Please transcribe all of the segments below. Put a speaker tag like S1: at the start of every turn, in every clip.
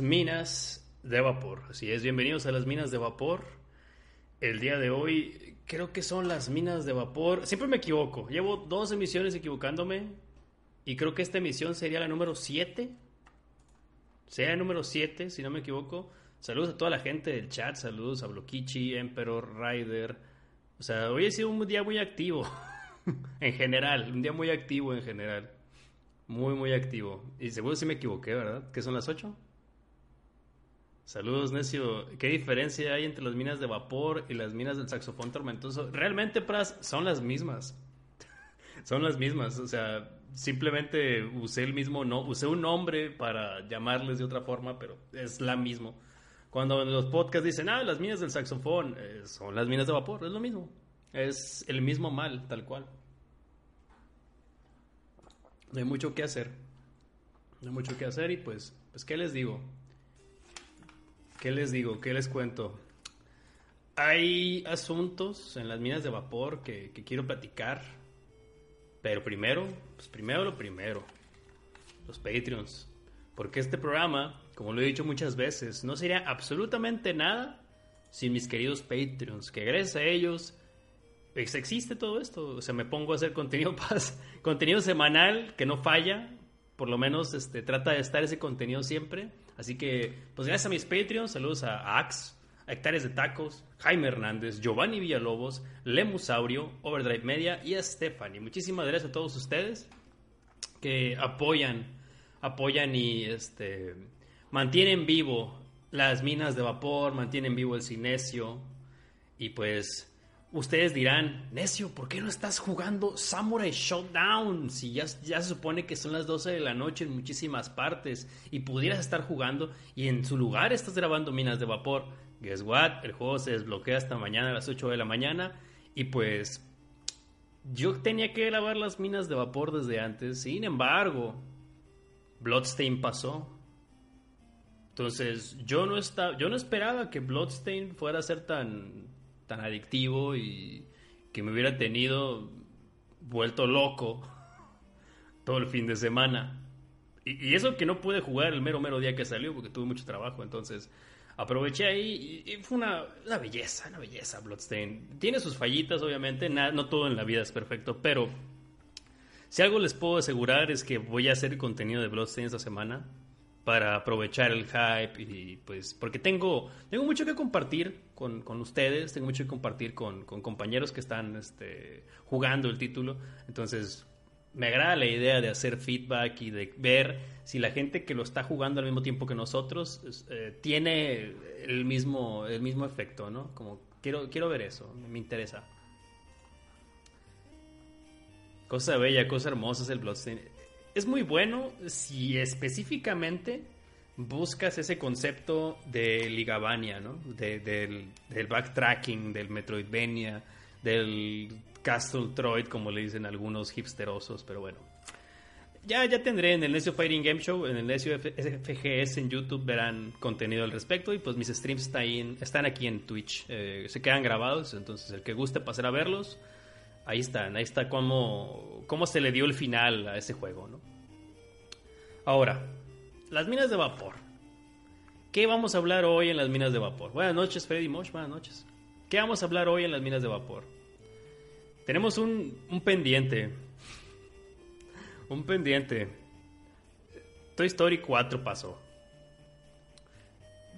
S1: minas de vapor. Así es, bienvenidos a las minas de vapor. El día de hoy creo que son las minas de vapor. Siempre me equivoco. Llevo dos emisiones equivocándome. Y creo que esta emisión sería la número 7. Sería la número 7, si no me equivoco. Saludos a toda la gente del chat. Saludos a Blokichi, Emperor, Rider. O sea, hoy ha sido un día muy activo. en general. Un día muy activo en general. Muy, muy activo. Y seguro si me equivoqué, ¿verdad? ¿Qué son las 8? Saludos, necio. ¿Qué diferencia hay entre las minas de vapor y las minas del saxofón tormentoso? Realmente, Pras, son las mismas. son las mismas. O sea, simplemente usé el mismo no, usé un nombre para llamarles de otra forma, pero es la mismo. Cuando en los podcasts dicen, ah, las minas del saxofón, eh, son las minas de vapor, es lo mismo. Es el mismo mal, tal cual. No hay mucho que hacer. No hay mucho que hacer y pues, pues, ¿qué les digo? ¿Qué les digo? ¿Qué les cuento? Hay asuntos en las minas de vapor que, que quiero platicar. Pero primero, pues primero lo primero. Los Patreons. Porque este programa, como lo he dicho muchas veces, no sería absolutamente nada sin mis queridos Patreons. Que gracias a ellos pues, existe todo esto. O sea, me pongo a hacer contenido contenido semanal que no falla. Por lo menos este, trata de estar ese contenido siempre. Así que, pues gracias a mis Patreons, saludos a, Axe, a Hectáreas de Tacos, Jaime Hernández, Giovanni Villalobos, Lemusaurio, Overdrive Media y a Stephanie. Muchísimas gracias a todos ustedes que apoyan, apoyan y este, mantienen vivo las minas de vapor, mantienen vivo el cinesio y pues Ustedes dirán, necio, ¿por qué no estás jugando Samurai Showdown? Si ya, se supone que son las 12 de la noche en muchísimas partes y pudieras estar jugando y en su lugar estás grabando Minas de Vapor. Guess what? El juego se desbloquea hasta mañana a las 8 de la mañana y pues yo tenía que grabar las Minas de Vapor desde antes. Sin embargo, Bloodstain pasó. Entonces, yo no, estaba, yo no esperaba que Bloodstain fuera a ser tan tan adictivo y que me hubiera tenido vuelto loco todo el fin de semana. Y, eso que no pude jugar el mero mero día que salió porque tuve mucho trabajo, entonces aproveché ahí y, fue una, belleza, una belleza Bloodstain. Tiene sus fallitas, obviamente, no todo en la vida es perfecto, pero si algo les puedo asegurar es que voy a hacer contenido de Bloodstain esta semana para aprovechar el hype y pues porque tengo, tengo mucho que compartir con, con ustedes, tengo mucho que compartir con, con, compañeros que están este, jugando el título, entonces me agrada la idea de hacer feedback y de ver si la gente que lo está jugando al mismo tiempo que nosotros eh, tiene el mismo, el mismo efecto, ¿no? Como quiero, quiero ver eso, me interesa. Cosa bella, cosa hermosa es el Bloodstain es muy bueno si específicamente buscas ese concepto de Ligavania, ¿no? del, backtracking, del Metroidvania, del Castle Troid, como le dicen algunos hipsterosos, pero bueno. Ya, ya tendré en el Necio Fighting Game Show, en el Necio FGS en YouTube verán contenido al respecto y pues mis streams están, ahí están aquí en Twitch. Eh, se quedan grabados, entonces el que guste pasar a verlos, ahí están, ahí está cómo, cómo se le dio el final a ese juego, ¿no? Ahora, las minas de vapor. ¿Qué vamos a hablar hoy en las minas de vapor? Buenas noches, Freddy Mosh, buenas noches. ¿Qué vamos a hablar hoy en las minas de vapor? Tenemos un, un pendiente. un pendiente. Toy Story 4 pasó.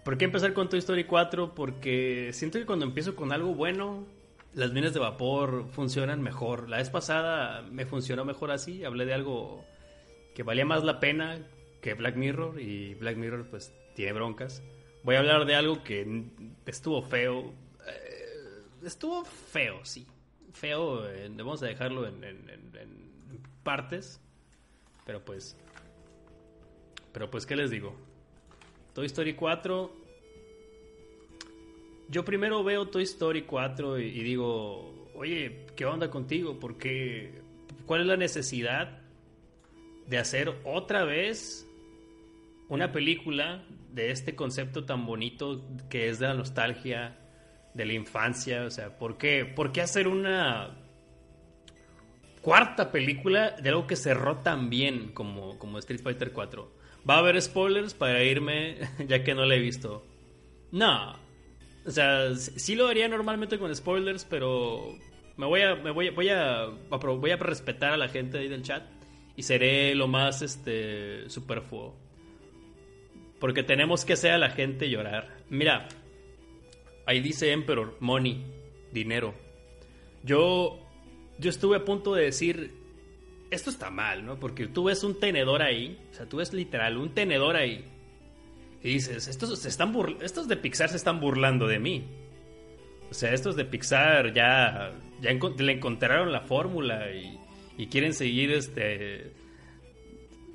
S1: ¿Por qué empezar con Toy Story 4? Porque siento que cuando empiezo con algo bueno, las minas de vapor funcionan mejor. La vez pasada me funcionó mejor así. Hablé de algo que valía más la pena que Black Mirror y Black Mirror pues tiene broncas. Voy a hablar de algo que estuvo feo. Eh, estuvo feo, sí. Feo, eh, vamos a dejarlo en, partes. Pero pues... Pero pues, ¿qué les digo? Toy Story 4... Yo primero veo Toy Story 4 y, y digo, oye, ¿qué onda contigo? ¿Por qué? ¿Cuál es la necesidad de hacer otra vez una película de este concepto tan bonito que es de la nostalgia, de la infancia. O sea, ¿por qué, ¿Por qué hacer una cuarta película de algo que cerró tan bien como, como Street Fighter 4? va a haber spoilers para irme ya que no la he visto. No. O sea, sí lo haría normalmente con spoilers, pero me voy a, me voy, voy a, voy a respetar a la gente ahí del chat y seré lo más este superfluo. Porque tenemos que hacer a la gente llorar. Mira, ahí dice Emperor, money, dinero. Yo yo estuve a punto de decir esto está mal, ¿no? Porque tú ves un tenedor ahí, o sea, tú ves literal un tenedor ahí y dices, estos se están estos de Pixar se están burlando de mí. O sea, estos de Pixar ya ya le encontraron la fórmula y, quieren seguir este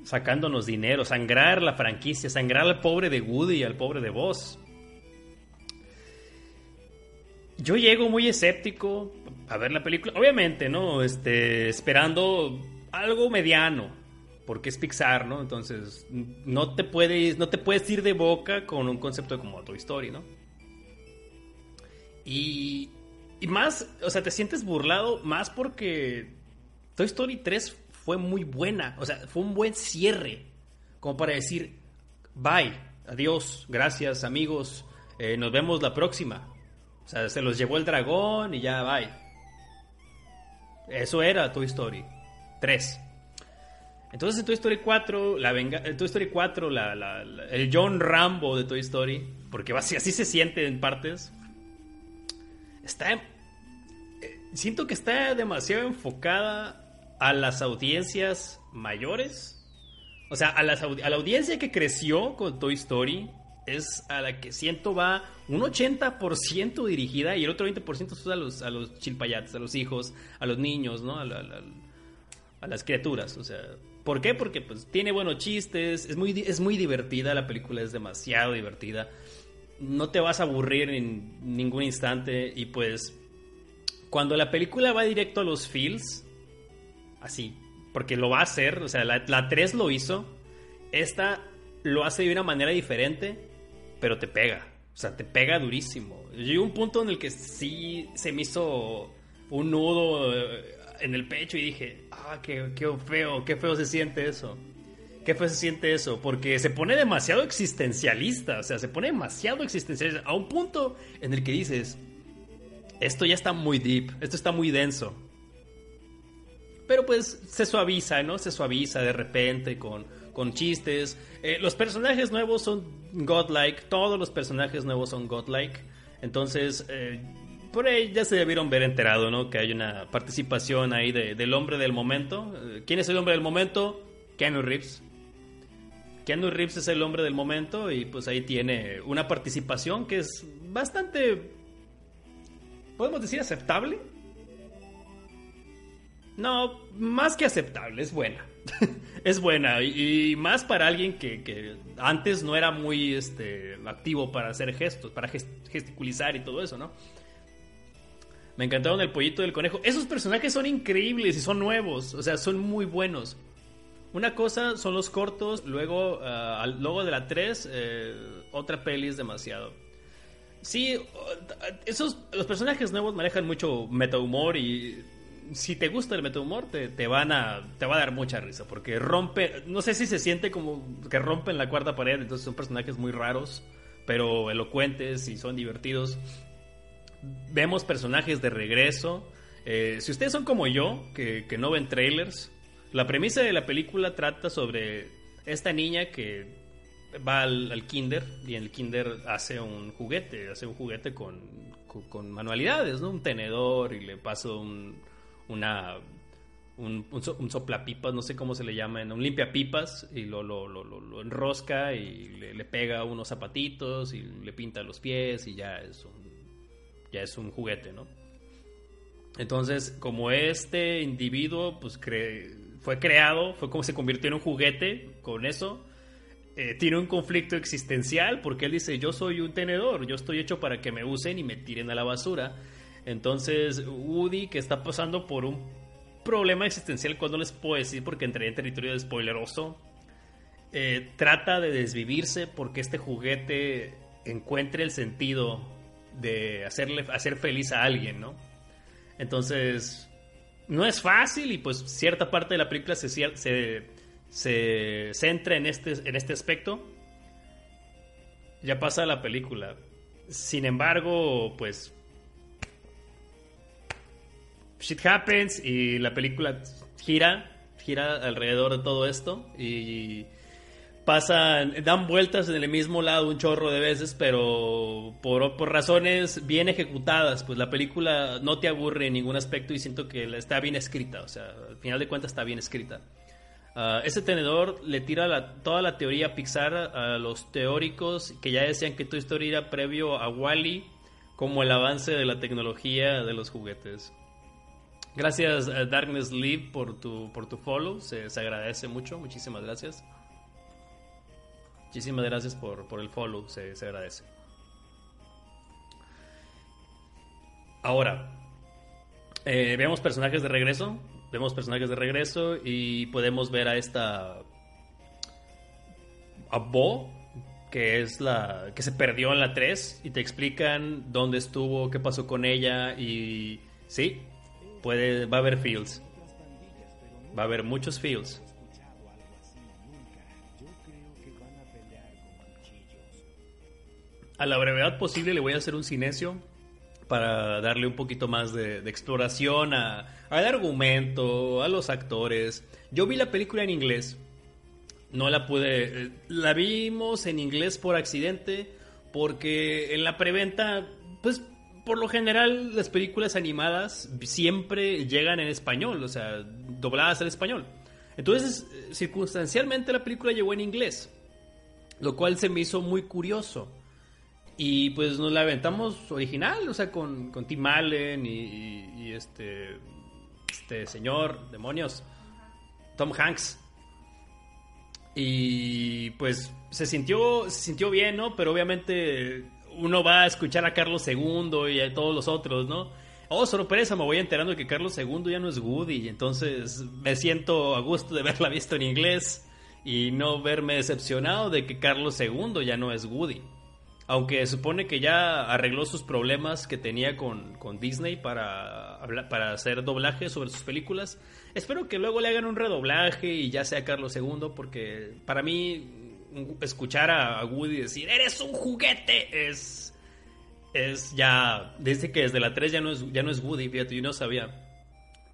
S1: sacándonos dinero, sangrar la franquicia, sangrar al pobre de Woody y al pobre de Buzz. Yo llego muy escéptico a ver la película, obviamente, ¿no? Este, esperando algo mediano, porque es Pixar, ¿no? Entonces, no te puedes, no te puedes ir de boca con un concepto como Toy Story, ¿no? Y, y más, o sea, te sientes burlado más porque Toy Story 3 fue muy buena. O sea, fue un buen cierre. Como para decir, bye, adiós, gracias amigos, eh, nos vemos la próxima. O sea, se los llevó el dragón y ya, bye. Eso era Toy Story 3. Entonces en Toy Story 4, la venga Toy Story 4, el John Rambo de Toy Story, porque así, así se siente en partes, está siento que está demasiado enfocada a las audiencias mayores. O sea, a, la audiencia que creció con Toy Story es a la que siento va un 80% dirigida y el otro 20% es a los, a chilpayates, a los hijos, a los niños, ¿no? A, a, las criaturas. O sea, ¿por qué? Porque pues tiene buenos chistes, es muy, es muy divertida, la película es demasiado divertida. No te vas a aburrir en ningún instante y pues cuando la película va directo a los feels, así, porque lo va a hacer, o sea, la, 3 lo hizo, esta lo hace de una manera diferente, pero te pega, o sea, te pega durísimo. Llegó un punto en el que sí se me hizo un nudo eh, en el pecho y dije, ah, qué, qué feo, qué feo se siente eso. Qué feo se siente eso, porque se pone demasiado existencialista, o sea, se pone demasiado existencialista, a un punto en el que dices, esto ya está muy deep, esto está muy denso. Pero pues se suaviza, ¿no? Se suaviza de repente con, con chistes. Eh, los personajes nuevos son godlike, todos los personajes nuevos son godlike. Entonces, eh, por ahí ya se debieron ver enterado, ¿no? Que hay una participación ahí del hombre del momento. Eh, ¿Quién es el hombre del momento? Keanu Reeves. Keanu Reeves es el hombre del momento y pues ahí tiene una participación que es bastante ¿Podemos decir aceptable? No, más que aceptable, es buena. es buena. Y, más para alguien que, antes no era muy este, activo para hacer gestos, para gesticulizar y todo eso, ¿no? Me encantaron el pollito del conejo. Esos personajes son increíbles y son nuevos. O sea, son muy buenos. Una cosa son los cortos, luego, uh, luego de la 3, eh, otra peli es demasiado. Sí, esos, los personajes nuevos manejan mucho metahumor y si te gusta el metahumor te, te van a, te va a dar mucha risa porque rompe, no sé si se siente como que rompen la cuarta pared, entonces son personajes muy raros, pero elocuentes y son divertidos. Vemos personajes de regreso. Eh, si ustedes son como yo, que, que no ven trailers, la premisa de la película trata sobre esta niña que va al, kinder y en el kinder hace un juguete, hace un juguete con, con, manualidades, ¿no? Un tenedor y le paso un, una, un, un, soplapipas, no sé cómo se le llama, un limpiapipas y lo, lo, lo, lo enrosca y le, pega unos zapatitos y le pinta los pies y ya es un, ya es un juguete, ¿no? Entonces, como este individuo pues fue creado, fue como se convirtió en un juguete con eso, eh, tiene un conflicto existencial porque él dice, yo soy un tenedor, yo estoy hecho para que me usen y me tiren a la basura. Entonces Woody, que está pasando por un problema existencial, cuando les puedo decir porque entré en territorio de spoileroso, eh, trata de desvivirse porque este juguete encuentre el sentido de hacerle, hacer feliz a alguien, ¿no? Entonces, no es fácil y pues cierta parte de la película se, se se centra en este, en este aspecto, ya pasa la película. Sin embargo, pues shit happens y la película gira, gira alrededor de todo esto y pasan, dan vueltas en el mismo lado un chorro de veces, pero por, por, razones bien ejecutadas, pues la película no te aburre en ningún aspecto y siento que está bien escrita, o sea, al final de cuentas está bien escrita. Uh, ese tenedor le tira toda la teoría Pixar a los teóricos que ya decían que Toy Story era previo a Wally, como el avance de la tecnología de los juguetes. Gracias a Darkness Live por tu, por tu follow, se, se agradece mucho, muchísimas gracias. Muchísimas gracias por, por el follow, se, se, agradece. Ahora, eh, vemos personajes de regreso. Vemos personajes de regreso y podemos ver a esta. a Bo, que es la. que se perdió en la 3 y te explican dónde estuvo, qué pasó con ella y. sí, puede, va a haber fields. Va a haber muchos fields. a la brevedad posible le voy a hacer un silencio para darle un poquito más de, de exploración a, al argumento, a los actores. Yo vi la película en inglés. No la pude... La vimos en inglés por accidente porque en la preventa, pues por lo general las películas animadas siempre llegan en español, o sea, dobladas al español. Entonces, circunstancialmente la película llegó en inglés, lo cual se me hizo muy curioso. Y pues nos la aventamos original, o sea, con, con Tim Allen y, este, este señor, demonios, Tom Hanks. Y pues se sintió, se sintió bien, ¿no? Pero obviamente uno va a escuchar a Carlos II y a todos los otros, ¿no? Oh, sorpresa, me voy enterando que Carlos II ya no es Woody. Entonces me siento a gusto de verla visto en inglés y no verme decepcionado de que Carlos II ya no es Woody. Aunque supone que ya arregló sus problemas que tenía con, Disney para, para hacer doblaje sobre sus películas. Espero que luego le hagan un redoblaje y ya sea Carlos II, porque para mí escuchar a Woody decir, eres un juguete, es, es ya, dice que desde la 3 ya no es, ya no es Woody, fíjate, yo no sabía.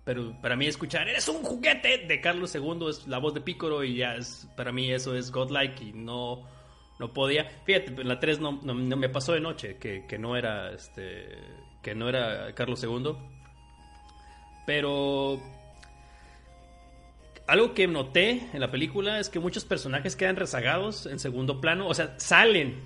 S1: Pero para mí escuchar, eres un juguete de Carlos II es la voz de Pícoro y ya es, para mí eso es godlike y no no podía. Fíjate, la 3 no, no, me pasó de noche que, que, no era este que no era Carlos II. Pero algo que noté en la película es que muchos personajes quedan rezagados en segundo plano, o sea, salen,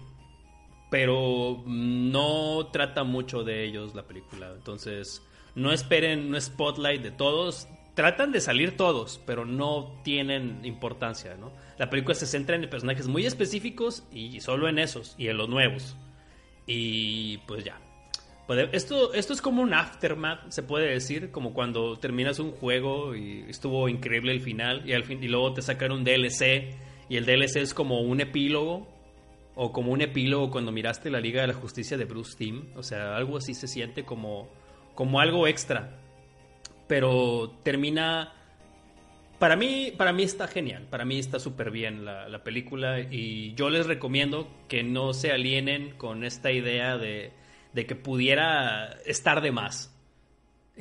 S1: pero no trata mucho de ellos la película. Entonces, no esperen un spotlight de todos. Tratan de salir todos, pero no tienen importancia, ¿no? La película se centra en personajes muy específicos y solo en esos y en los nuevos. Y pues ya. Esto, esto es como un aftermath, se puede decir, como cuando terminas un juego y estuvo increíble el final y, al fin, y luego te sacan un DLC y el DLC es como un epílogo o como un epílogo cuando miraste la Liga de la Justicia de Bruce Timm, o sea, algo así se siente como, como algo extra, pero termina para mí, para mí está genial, para mí está súper bien la, película y yo les recomiendo que no se alienen con esta idea de, que pudiera estar de más.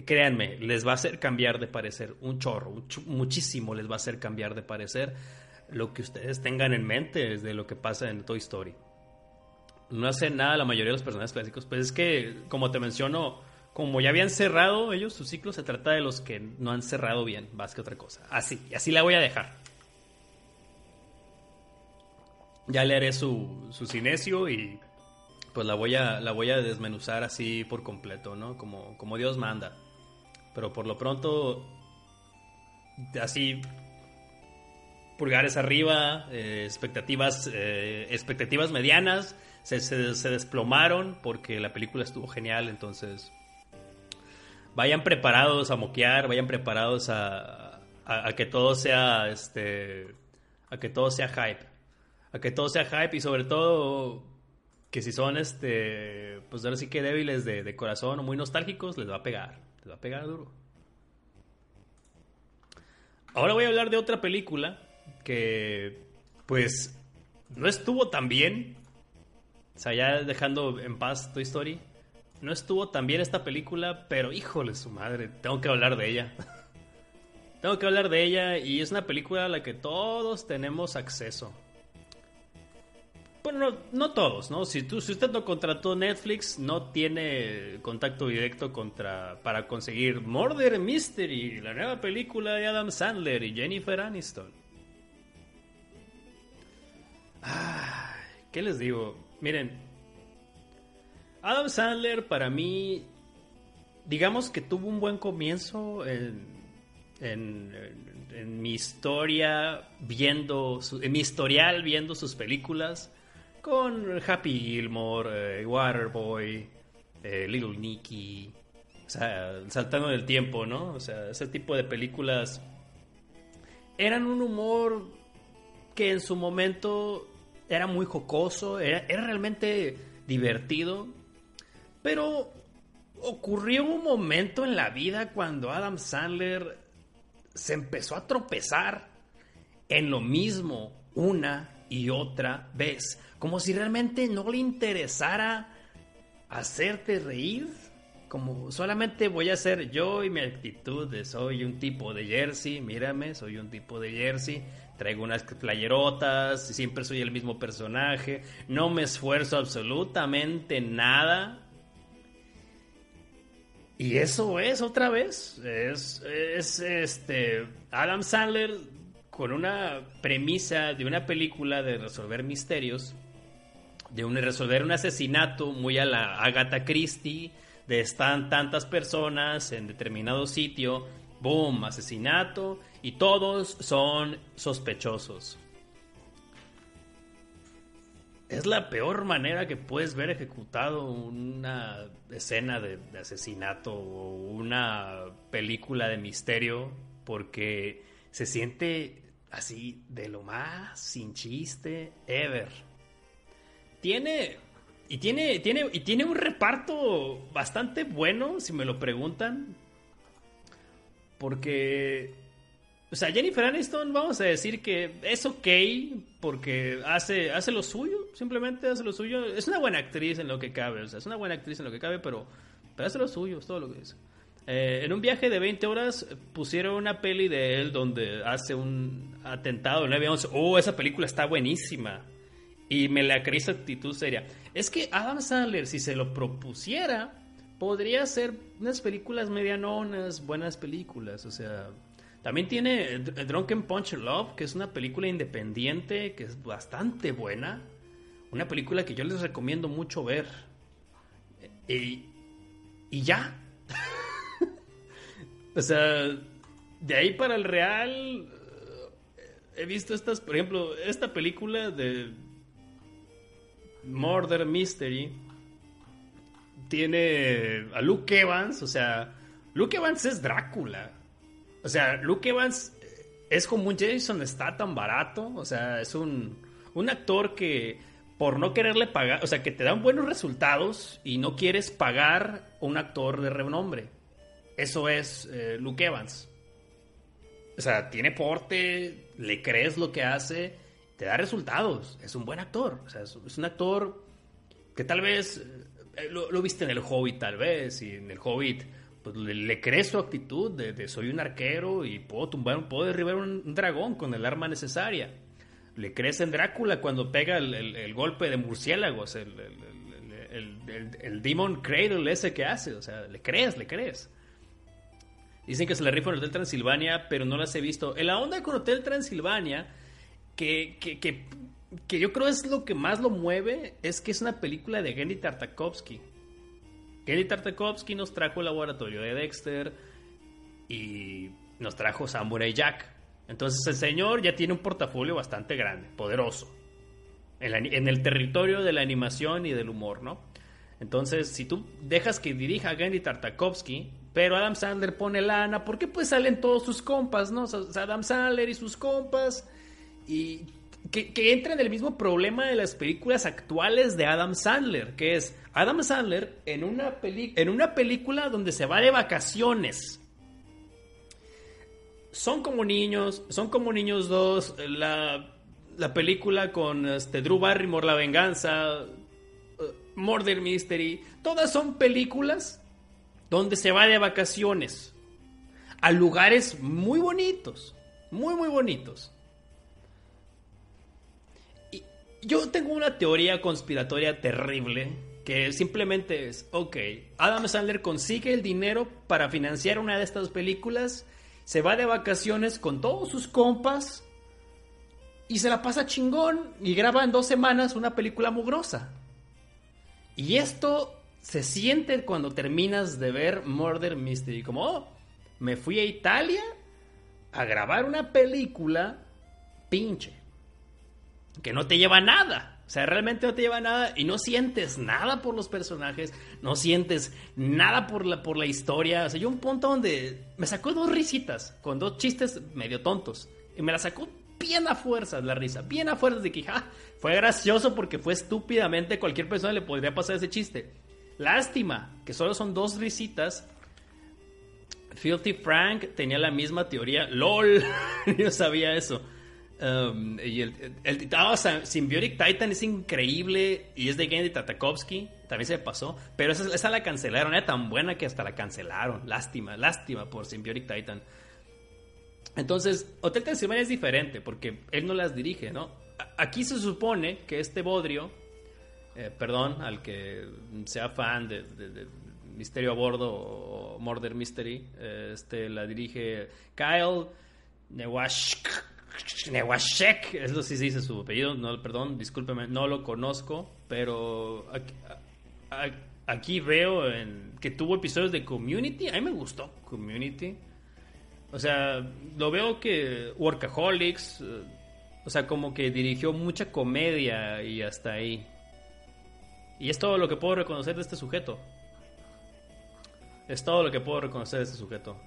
S1: Créanme, les va a hacer cambiar de parecer un chorro, muchísimo les va a hacer cambiar de parecer lo que ustedes tengan en mente de lo que pasa en Toy Story. No hace nada la mayoría de los personajes clásicos, pues es que, como te menciono, como ya habían cerrado ellos su ciclo, se trata de los que no han cerrado bien, más que otra cosa. Así, así la voy a dejar. Ya le haré su, su cinecio y pues la voy a la voy a desmenuzar así por completo, ¿no? Como, como Dios manda. Pero por lo pronto, así, pulgares arriba, eh, expectativas, eh, expectativas medianas, se, se desplomaron porque la película estuvo genial, entonces vayan preparados a moquear, vayan preparados a, a, que todo sea, este, a que todo sea hype, a que todo sea hype y sobre todo que si son, este, pues ahora sí que débiles de, de corazón o muy nostálgicos, les va a pegar, les va a pegar duro. Ahora voy a hablar de otra película que pues no estuvo tan bien. O sea, ya dejando en paz Toy Story. No estuvo tan bien esta película, pero híjole su madre, tengo que hablar de ella. tengo que hablar de ella y es una película a la que todos tenemos acceso. Bueno, no, no todos, ¿no? Si, tú, si usted no contrató Netflix, no tiene contacto directo contra para conseguir Murder Mystery, la nueva película de Adam Sandler y Jennifer Aniston. ¿Qué les digo? Miren, Adam Sandler para mí, digamos que tuvo un buen comienzo en, en, mi historia viendo, en mi historial viendo sus películas con Happy Gilmore, eh, Waterboy, eh, Little Nicky, o sea, saltando del tiempo, ¿no? O sea, ese tipo de películas eran un humor que en su momento era muy jocoso, era, era realmente divertido, pero ocurrió un momento en la vida cuando Adam Sandler se empezó a tropezar en lo mismo una y otra vez como si realmente no le interesara hacerte reír, como solamente voy a ser yo y mi actitud de soy un tipo de jersey, mírame, soy un tipo de jersey, traigo unas playerotas, siempre soy el mismo personaje, no me esfuerzo absolutamente nada. Y eso es otra vez, es, es este Adam Sandler con una premisa de una película de resolver misterios de resolver un asesinato muy a la Agatha Christie, de están tantas personas en determinado sitio, boom, asesinato, y todos son sospechosos. Es la peor manera que puedes ver ejecutado una escena de asesinato o una película de misterio porque se siente así de lo más sin chiste ever tiene y tiene, tiene, y tiene un reparto bastante bueno, si me lo preguntan. Porque, o sea, Jennifer Aniston, vamos a decir que es ok, porque hace, hace lo suyo, simplemente hace lo suyo. Es una buena actriz en lo que cabe, o sea, es una buena actriz en lo que cabe, pero, pero hace lo suyo, es todo lo que dice. Eh, en un viaje de 20 horas pusieron una peli de él donde hace un atentado en 9-11. Oh, esa película está buenísima. Y me la creí actitud seria. Es que Adam Sandler, si se lo propusiera, podría hacer unas películas medianonas, buenas películas. O sea, también tiene Drunken Punch Love, que es una película independiente, que es bastante buena. Una película que yo les recomiendo mucho ver. Y, y ya. o sea, de ahí para el real, he visto estas, por ejemplo, esta película de Murder Mystery tiene a Luke Evans, o sea, Luke Evans es Drácula. O sea, Luke Evans es como un Jason está tan barato, o sea, es un, un actor que por no quererle pagar, o sea, que te dan buenos resultados y no quieres pagar un actor de renombre. Eso es eh, Luke Evans. O sea, tiene porte, le crees lo que hace te da resultados. Es un buen actor. O sea, es, un actor que tal vez eh, lo, viste en el Hobbit, tal vez, y en el Hobbit pues, le, crees su actitud de, soy un arquero y puedo tumbar, puedo derribar un, dragón con el arma necesaria. Le crees en Drácula cuando pega el, golpe de murciélagos, el, el, Demon Cradle ese que hace. O sea, le crees, le crees. Dicen que se le rifa en Hotel Transilvania, pero no las he visto. En la onda con Hotel Transilvania que, que, yo creo es lo que más lo mueve, es que es una película de Gendy Tartakovsky. Gendy Tartakovsky nos trajo el laboratorio de Dexter y nos trajo Samurai Jack. Entonces el señor ya tiene un portafolio bastante grande, poderoso, en, el territorio de la animación y del humor, ¿no? Entonces, si tú dejas que dirija a Gendy Tartakovsky, pero Adam Sandler pone lana, ¿por qué pues salen todos sus compas, no? Adam Sandler y sus compas y que, entra en el mismo problema de las películas actuales de Adam Sandler, que es Adam Sandler en una, en una película donde se va de vacaciones. son como niños, son como niños dos, la, la película con este, Drew Barrymore, La Venganza, Murder Mystery, todas son películas donde se va de vacaciones a lugares muy bonitos, muy, muy bonitos. Y yo tengo una teoría conspiratoria terrible que simplemente es, ok, Adam Sandler consigue el dinero para financiar una de estas películas se va de vacaciones con todos sus compas y se la pasa chingón y graba en dos semanas una película mugrosa. Y esto se siente cuando terminas de ver Murder Mystery, como, oh, me fui a Italia a grabar una película pinche, que no te lleva nada. O sea, realmente no te lleva nada y no sientes nada por los personajes, no sientes nada por la, por la historia. O sea, yo un punto donde me sacó dos risitas con dos chistes medio tontos y me la sacó bien a fuerzas la risa, bien a fuerzas de que ja, fue gracioso porque fue estúpidamente cualquier persona le podría pasar ese chiste. Lástima que solo son dos risitas. Filthy Frank tenía la misma teoría. LOL, yo sabía eso. Um, y el, el, Symbiotic Titan es increíble y es de Genndy Tatakovsky, también se pasó, pero esa, la cancelaron, era tan buena que hasta la cancelaron. Lástima, lástima por Symbiotic Titan. Entonces, Hotel Transilvania es diferente porque él no las dirige, ¿no? Aquí se supone que este Bodrio, eh, perdón, al que sea fan de, Misterio a Bordo o Murder Mystery, eh, este la dirige Kyle Newashek, eso sí se dice su apellido, no, perdón, discúlpeme, no lo conozco, pero aquí, veo en, que tuvo episodios de Community, a mí me gustó Community. O sea, lo veo que Workaholics, eh, o sea, como que dirigió mucha comedia y hasta ahí. Y es todo lo que puedo reconocer de este sujeto. Es todo lo que puedo reconocer de este sujeto.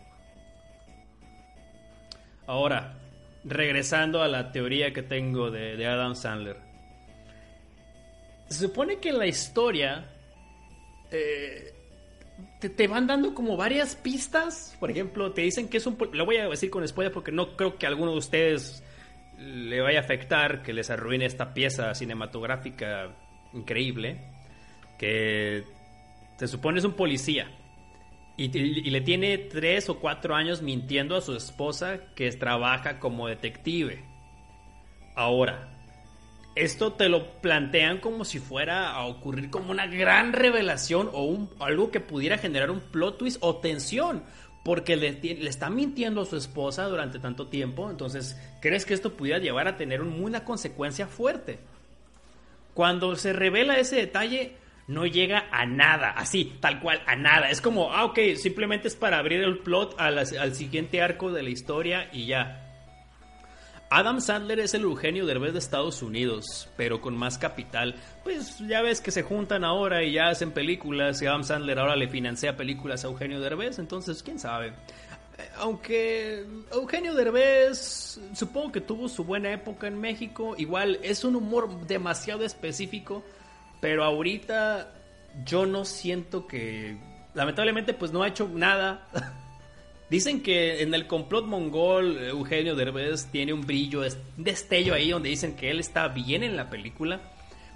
S1: Ahora, regresando a la teoría que tengo de, Adam Sandler. Se supone que en la historia eh, te, van dando como varias pistas. Por ejemplo, te dicen que es un... Lo voy a decir con spoiler porque no creo que alguno de ustedes le vaya a afectar que les arruine esta pieza cinematográfica increíble. Que se supone es un policía y, le tiene tres o cuatro años mintiendo a su esposa que trabaja como detective. Ahora, esto te lo plantean como si fuera a ocurrir como una gran revelación o un, algo que pudiera generar un plot twist o tensión. Porque le, está mintiendo a su esposa durante tanto tiempo. Entonces, ¿crees que esto pudiera llevar a tener una consecuencia fuerte? Cuando se revela ese detalle, no llega a nada, así, tal cual, a nada. Es como, ah, ok, simplemente es para abrir el plot al, siguiente arco de la historia y ya. Adam Sandler es el Eugenio Derbez de Estados Unidos, pero con más capital. Pues ya ves que se juntan ahora y ya hacen películas y Adam Sandler ahora le financia películas a Eugenio Derbez, entonces quién sabe. Eh, aunque Eugenio Derbez supongo que tuvo su buena época en México, igual es un humor demasiado específico pero ahorita yo no siento que... Lamentablemente pues no ha hecho nada. Dicen que en el complot mongol Eugenio Derbez tiene un brillo, un destello ahí donde dicen que él está bien en la película.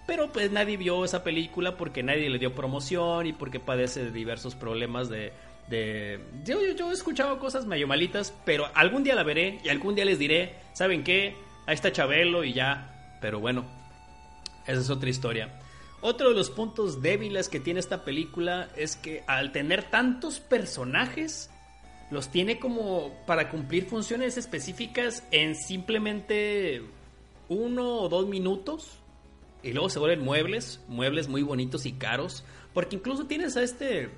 S1: Pero pues nadie vio esa película porque nadie le dio promoción y porque padece de diversos problemas de... de... Yo, yo he escuchado cosas medio malitas, pero algún día la veré y algún día les diré, ¿saben qué? Ahí está Chabelo y ya. Pero bueno, esa es otra historia. Otro de los puntos débiles que tiene esta película es que al tener tantos personajes, los tiene como para cumplir funciones específicas en simplemente uno o dos minutos. Y luego se vuelven muebles, muebles muy bonitos y caros. Porque incluso tienes a este,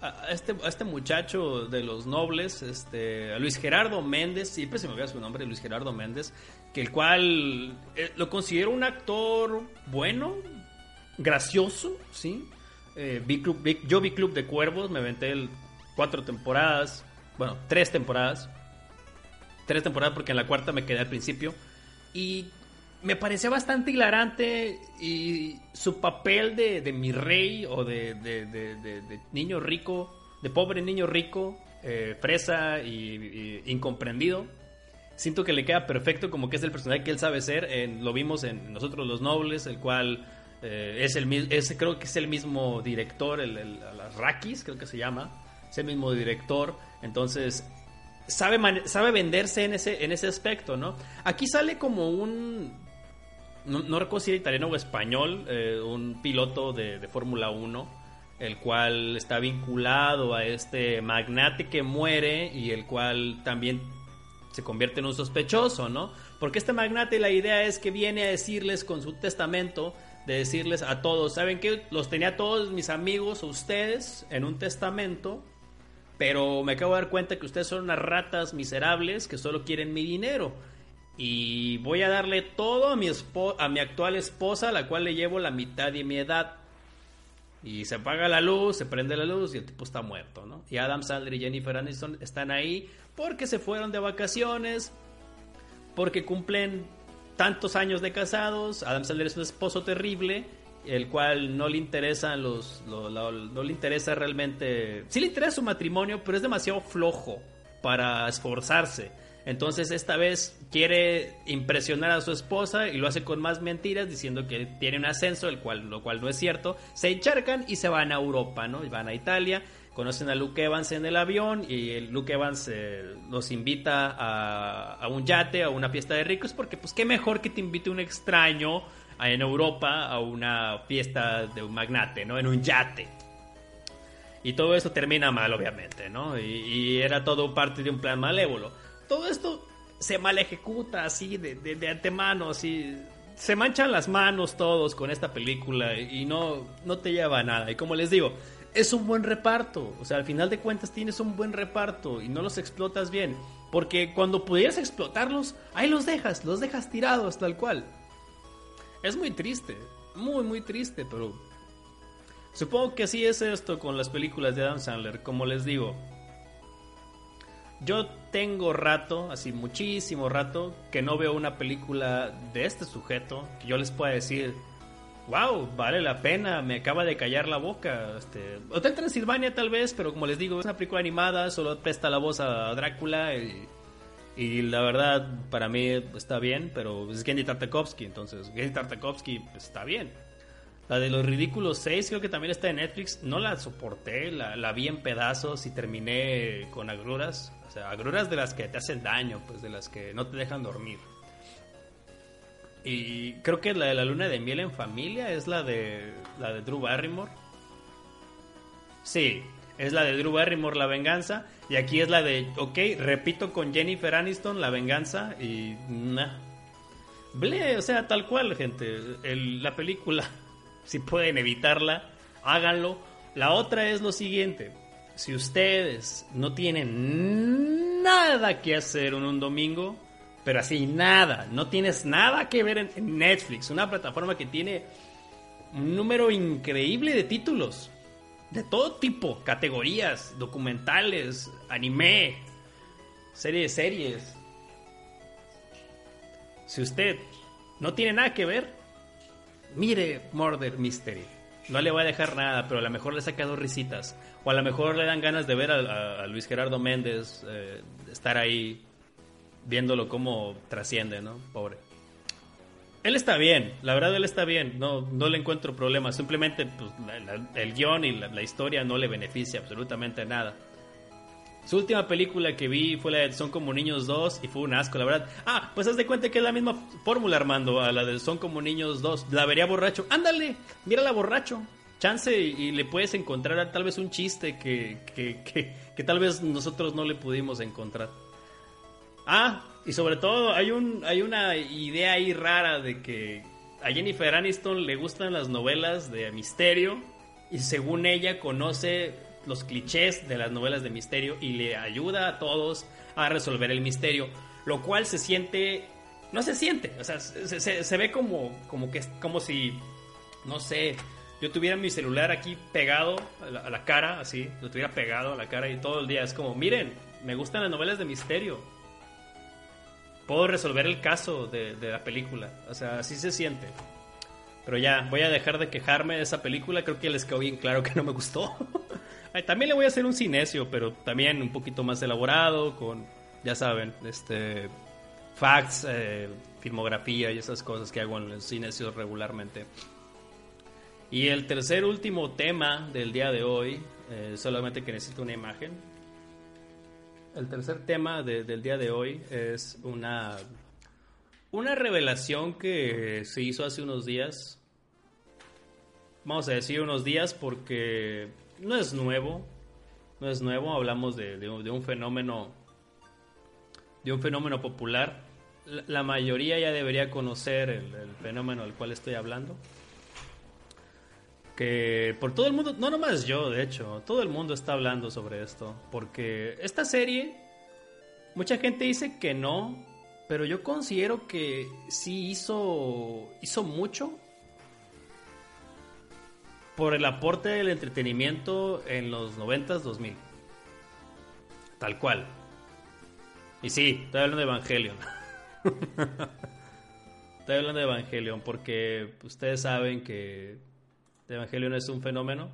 S1: a este, a este muchacho de los nobles, este, a Luis Gerardo Méndez, siempre se me olvida su nombre, Luis Gerardo Méndez, que el cual eh, lo considero un actor bueno, gracioso, ¿sí? Eh, Club, yo vi Club de Cuervos, me aventé el, cuatro temporadas, bueno, tres temporadas. Tres temporadas porque en la cuarta me quedé al principio. Y me parecía bastante hilarante y su papel de, mi rey o de, de, niño rico, de pobre niño rico, eh, fresa y, incomprendido. Siento que le queda perfecto como que es el personaje que él sabe ser. lo vimos en Nosotros los Nobles, el cual eh, es el ese creo que es el mismo director, el, el, las Rakis, creo que se llama. Es el mismo director. Entonces, sabe, sabe venderse en ese, en ese aspecto, ¿no? Aquí sale como un... No, recuerdo si era italiano o español, eh, un piloto de, de Fórmula 1 el cual está vinculado a este magnate que muere y el cual también se convierte en un sospechoso, ¿no? Porque este magnate la idea es que viene a decirles con su testamento, de decirles a todos, ¿saben qué? Los tenía todos mis amigos, ustedes, en un testamento, pero me acabo de dar cuenta que ustedes son unas ratas miserables que solo quieren mi dinero. Y voy a darle todo a mi, a mi actual esposa, a la cual le llevo la mitad de mi edad. Y se apaga la luz, se prende la luz y el tipo está muerto, ¿no? Y Adam Sandler y Jennifer Aniston están ahí porque se fueron de vacaciones, porque cumplen tantos años de casados. Adam Sandler es un esposo terrible, el cual no le interesan los, no le interesa realmente, sí le interesa su matrimonio, pero es demasiado flojo para esforzarse. Entonces esta vez quiere impresionar a su esposa y lo hace con más mentiras diciendo que tiene un ascenso, el cual, lo cual no es cierto. Se encharcan y se van a Europa, ¿no? Y van a Italia, conocen a Luke Evans en el avión y Luke Evans eh, los invita a, a, un yate, a una fiesta de ricos, porque pues qué mejor que te invite un extraño en Europa a una fiesta de un magnate, ¿no? En un yate. Y todo eso termina mal, obviamente, ¿no? Y, y era todo parte de un plan malévolo todo esto se mal ejecuta así de, de, antemano, así. Se manchan las manos todos con esta película y no, no te lleva a nada. Y como les digo, es un buen reparto. O sea, al final de cuentas tienes un buen reparto y no los explotas bien. Porque cuando pudieras explotarlos, ahí los dejas, los dejas tirados tal cual. Es muy triste, muy, muy triste, pero supongo que así es esto con las películas de Adam Sandler. Como les digo, yo tengo rato, así muchísimo rato, que no veo una película de este sujeto que yo les pueda decir, wow, vale la pena, me acaba de callar la boca. Este, Hotel Transilvania tal vez, pero como les digo, es una película animada, solo presta la voz a Drácula y, la verdad para mí está bien, pero es Gendy Tartakovsky, entonces Gendy Tartakovsky está bien. La de los ridículos 6 creo que también está en Netflix. No la soporté, la, la vi en pedazos y terminé con agruras sea, agruras de las que te hacen daño, pues de las que no te dejan dormir. Y creo que la de la luna de miel en familia es la de la de Drew Barrymore. Sí, es la de Drew Barrymore la venganza y aquí es la de, ok, repito con Jennifer Aniston la venganza y nah. Ble, o sea, tal cual, gente. la película, si pueden evitarla, háganlo. La otra es lo siguiente si ustedes no tienen nada que hacer en un domingo, pero así nada, no tienes nada que ver en, Netflix, una plataforma que tiene un número increíble de títulos, de todo tipo, categorías, documentales, anime, series, series. Si usted no tiene nada que ver, mire Murder Mystery. No le va a dejar nada, pero a lo mejor le saca dos risitas. O a lo mejor le dan ganas de ver a, Luis Gerardo Méndez eh, estar ahí viéndolo cómo trasciende, ¿no? Pobre. Él está bien, la verdad él está bien, no, no le encuentro problema, simplemente pues, el guion y la, historia no le beneficia absolutamente nada. Su última película que vi fue la de Son como niños 2 y fue un asco, la verdad. Ah, pues haz de cuenta que es la misma fórmula, Armando, a la de Son como niños 2. La vería borracho. Ándale, mírala borracho chance y, le puedes encontrar tal vez un chiste que, que, tal vez nosotros no le pudimos encontrar. Ah, y sobre todo hay, un, hay una idea ahí rara de que a Jennifer Aniston le gustan las novelas de misterio y según ella conoce los clichés de las novelas de misterio y le ayuda a todos a resolver el misterio, lo cual se siente, no se siente, o sea, se, se ve como, como que como si, no sé, yo tuviera mi celular aquí pegado a la, cara, así, lo tuviera pegado a la cara y todo el día es como, miren, me gustan las novelas de misterio. Puedo resolver el caso de, la película. O sea, así se siente. Pero ya, voy a dejar de quejarme de esa película. Creo que les quedó bien claro que no me gustó. también le voy a hacer un cinesio, pero también un poquito más elaborado, con, ya saben, este facts, eh, filmografía y esas cosas que hago en los cinesios regularmente. Y el tercer último tema del día de hoy, eh, solamente que necesito una imagen. El tercer tema del día de hoy es una, una revelación que se hizo hace unos días. Vamos a decir unos días porque no es nuevo. No es nuevo, hablamos de, de, un fenómeno de un fenómeno popular. La, mayoría ya debería conocer el, el fenómeno del cual estoy hablando que por todo el mundo, no nomás yo, de hecho, todo el mundo está hablando sobre esto, porque esta serie, mucha gente dice que no, pero yo considero que sí hizo, hizo mucho por el aporte del entretenimiento en los 90s, 2000. Tal cual. Y sí, estoy hablando de Evangelion. estoy hablando de Evangelion porque ustedes saben que de Evangelion es un fenómeno,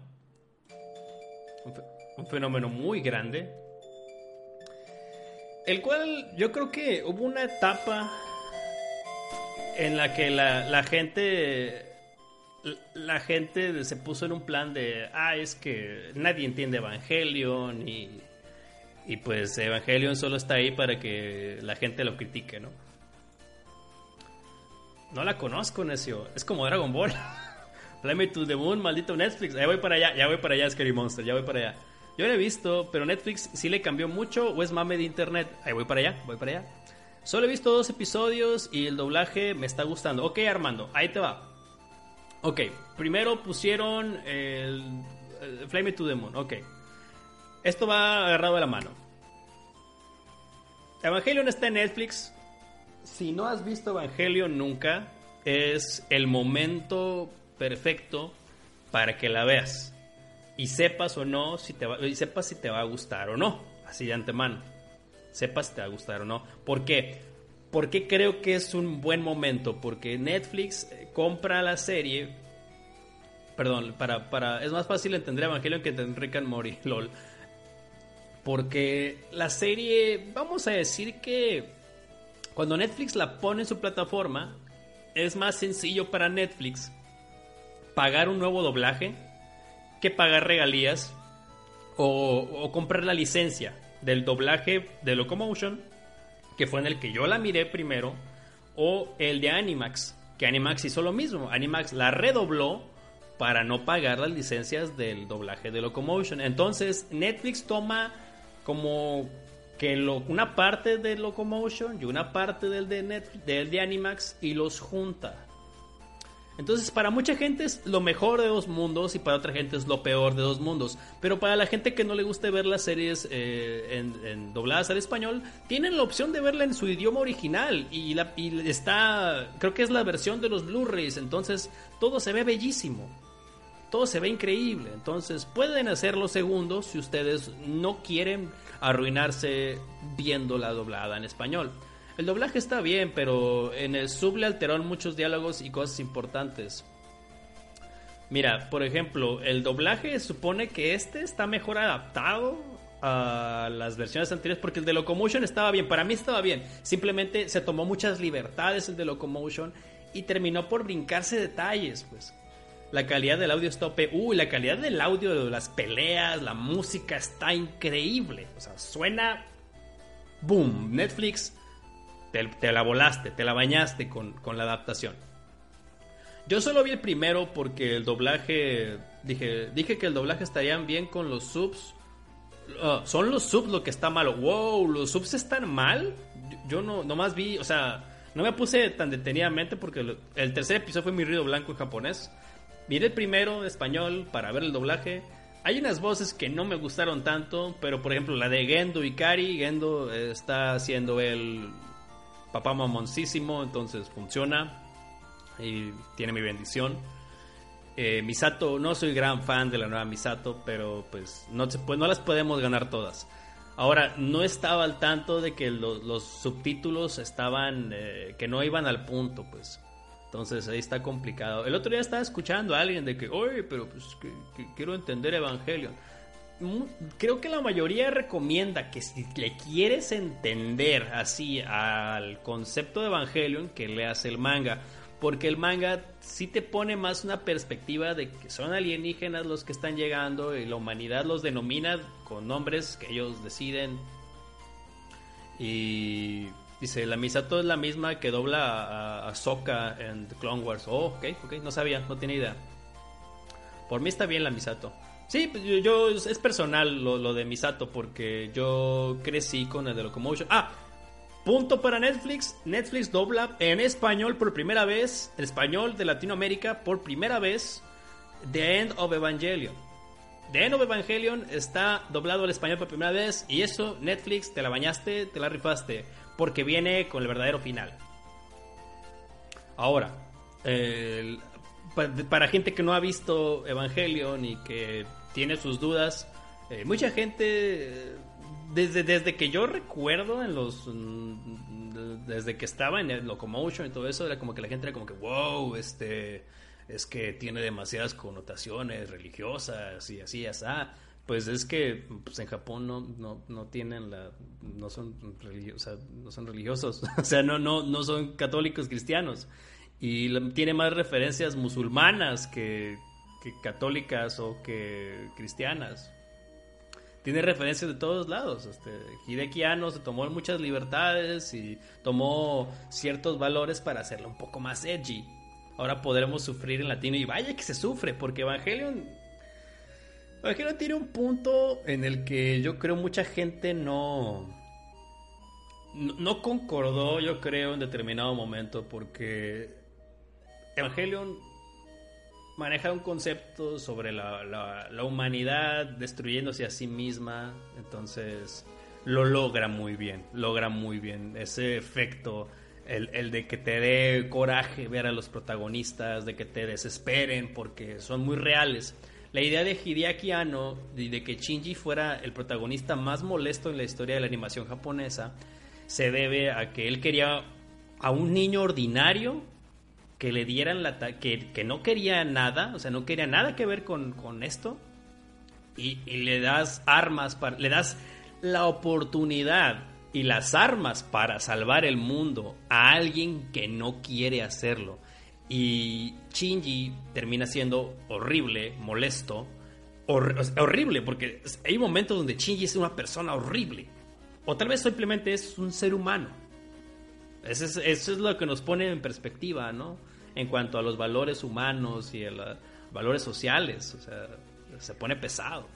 S1: un, fenómeno muy grande, el cual yo creo que hubo una etapa en la que la, gente la gente se puso en un plan de, ah, es que nadie entiende Evangelion y, y pues Evangelion solo está ahí para que la gente lo critique, ¿no? No la conozco, necio. Es como Dragon Ball. Fly to the Moon, maldito Netflix. Ya voy para allá, ya voy para allá, Scary Monster, ya voy para allá. Yo lo he visto, pero Netflix sí le cambió mucho o es mame de internet. Ahí voy para allá, voy para allá. Solo he visto dos episodios y el doblaje me está gustando. Ok, Armando, ahí te va. Ok, primero pusieron el, el to the Moon. Ok. Esto va agarrado de la mano. Evangelion está en Netflix. Si no has visto Evangelion nunca, es el momento perfecto para que la veas y sepas o no si te va, y sepas si te va a gustar o no, así de antemano. Sepas si te va a gustar o no. ¿Por qué? Porque creo que es un buen momento, porque Netflix eh, compra la serie perdón, para, para es más fácil entender Evangelion que entender Rick and Morty, lol. Porque la serie, vamos a decir que cuando Netflix la pone en su plataforma, es más sencillo para Netflix pagar un nuevo doblaje que pagar regalías o, comprar la licencia del doblaje de Locomotion, que fue en el que yo la miré primero, o el de Animax, que Animax hizo lo mismo. Animax la redobló para no pagar las licencias del doblaje de Locomotion. Entonces Netflix toma como que una parte de Locomotion y una parte del de, del de Animax y los junta. Entonces, para mucha gente es lo mejor de dos mundos y para otra gente es lo peor de dos mundos. Pero para la gente que no le guste ver las series eh, en, dobladas al español, tienen la opción de verla en su idioma original. Y, está, creo que es la versión de los Blu-rays. Entonces, todo se ve bellísimo. Todo se ve increíble. Entonces, pueden hacerlo segundos si ustedes no quieren arruinarse viendo la doblada en español. El doblaje está bien, pero en el sub le alteraron muchos diálogos y cosas importantes. Mira, por ejemplo, el doblaje supone que este está mejor adaptado a las versiones anteriores porque el de Locomotion estaba bien, para mí estaba bien, simplemente se tomó muchas libertades el de Locomotion y terminó por brincarse detalles, pues. La calidad del audio está OP. Uy, la calidad del audio de las peleas, la música está increíble. O sea, suena boom. Netflix te, la volaste, te la bañaste con, la adaptación. Yo solo vi el primero porque el doblaje. Dije, dije que el doblaje estarían bien con los subs. Ah, son los subs lo que está malo. Wow, los subs están mal. Yo, no no, nomás vi, o sea, no me puse tan detenidamente porque el, tercer episodio fue mi ruido blanco en japonés. Miré el primero de español para ver el doblaje. Hay unas voces que no me gustaron tanto, pero por ejemplo la de Gendo y Kari. Gendo está haciendo el papá mamoncísimo, entonces funciona y tiene mi bendición. Eh, Misato, no soy gran fan de la nueva Misato, pero pues no, no las podemos ganar todas. Ahora, no estaba al tanto de que los subtítulos estaban, eh, que no iban al punto, pues. Entonces ahí está complicado. El otro día estaba escuchando a alguien de que, oye, pero pues quiero entender Evangelion. Creo que la mayoría recomienda que si le quieres entender así al concepto de Evangelion, que leas el manga. Porque el manga sí te pone más una perspectiva de que son alienígenas los que están llegando y la humanidad los denomina con nombres que ellos deciden. Y dice, la Misato es la misma que dobla a, Sokka en The Clone Wars. Oh, ok, ok, no sabía, no tenía idea. Por mí está bien la Misato. Sí, pues yo, es personal lo, de Misato porque yo crecí con el de Locomotion. Ah, punto para Netflix. Netflix dobla en español por primera vez, en español de Latinoamérica por primera vez, The End of Evangelion. The End of Evangelion está doblado al español por primera vez y eso Netflix te la bañaste, te la rifaste, porque viene con el verdadero final. Ahora, para gente que no ha visto Evangelion y que tiene sus dudas. Eh, mucha gente, desde, desde que yo recuerdo en los... Mm, desde que estaba en el Locomotion y todo eso, era como que la gente era como que, wow, este, es que tiene demasiadas connotaciones religiosas y así, así. Pues es que pues en Japón no, no, no tienen la... no son, no son religiosos, o sea, no, no, no son católicos cristianos. Y tiene más referencias musulmanas que, que católicas o que cristianas. Tiene referencias de todos lados. Este, Hideki Anno se tomó muchas libertades y tomó ciertos valores para hacerlo un poco más edgy. Ahora podremos sufrir en latino y vaya que se sufre porque Evangelion Evangelion tiene un punto en el que yo creo mucha gente no no concordó, yo creo, en determinado momento porque Evangelion maneja un concepto sobre la, humanidad destruyéndose a sí misma, entonces lo logra muy bien, logra muy bien ese efecto, el, de que te dé coraje ver a los protagonistas, de que te desesperen porque son muy reales. La idea de Hideaki Anno y de que Shinji fuera el protagonista más molesto en la historia de la animación japonesa se debe a que él quería a un niño ordinario que le dieran la que, que no quería nada, o sea, no quería nada que ver con, esto, y, le das armas, para, le das la oportunidad y las armas para salvar el mundo a alguien que no quiere hacerlo. Y Shinji termina siendo horrible, molesto, horrible, porque hay momentos donde Shinji es una persona horrible. O tal vez simplemente es un ser humano. Eso es, eso es lo que nos pone en perspectiva, ¿no? En cuanto a los valores humanos y a los valores sociales. O sea, se pone pesado.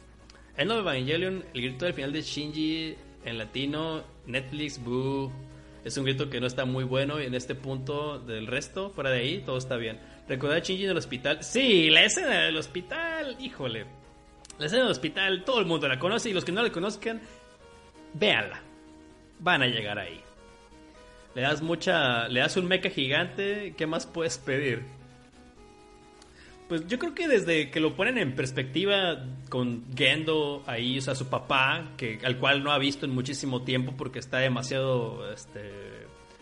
S1: En of Evangelion, el grito del final de Shinji en latino, Netflix, boo. Es un grito que no está muy bueno y en este punto del resto, fuera de ahí, todo está bien. ¿Recordar a Shinji en el hospital? Sí, la escena del hospital, híjole. La escena del hospital, todo el mundo la conoce y los que no la conozcan, véanla. Van a llegar ahí. Le das mucha. Le das un mecha gigante. ¿Qué más puedes pedir? Pues yo creo que desde que lo ponen en perspectiva con Gendo ahí, o sea, su papá, que, al cual no ha visto en muchísimo tiempo porque está demasiado. Este,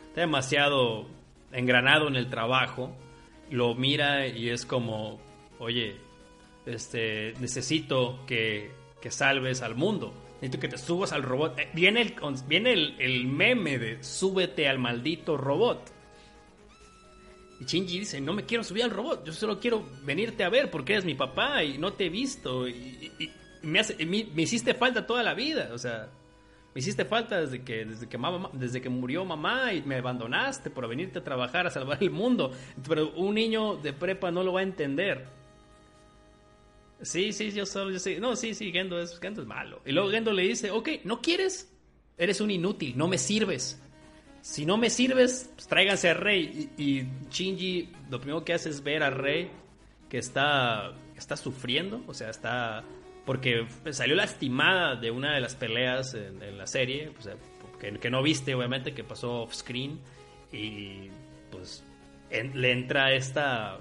S1: está demasiado engranado en el trabajo. Lo mira y es como. Oye, este, necesito que, que salves al mundo necesito que te subas al robot. Eh, viene el, viene el, meme de súbete al maldito robot. Y Shinji dice, no me quiero subir al robot, yo solo quiero venirte a ver porque eres mi papá y no te he visto. Y, me, me, hiciste falta toda la vida, o sea, me hiciste falta desde que, desde, que desde que murió mamá y me abandonaste por venirte a trabajar a salvar el mundo. Pero un niño de prepa no lo va a entender. Sí, sí, yo solo, yo sé. No, sí, sí, Gendo es, Gendo es malo. Y luego Gendo le dice, ok, ¿no quieres? Eres un inútil, no me sirves. Si no me sirves, pues tráiganse a Rey. Y, Shinji lo primero que hace es ver a Rey que está, está sufriendo, o sea, está... Porque salió lastimada de una de las peleas en, la serie, o sea, que, no viste, obviamente, que pasó off screen. Y pues le entra esta...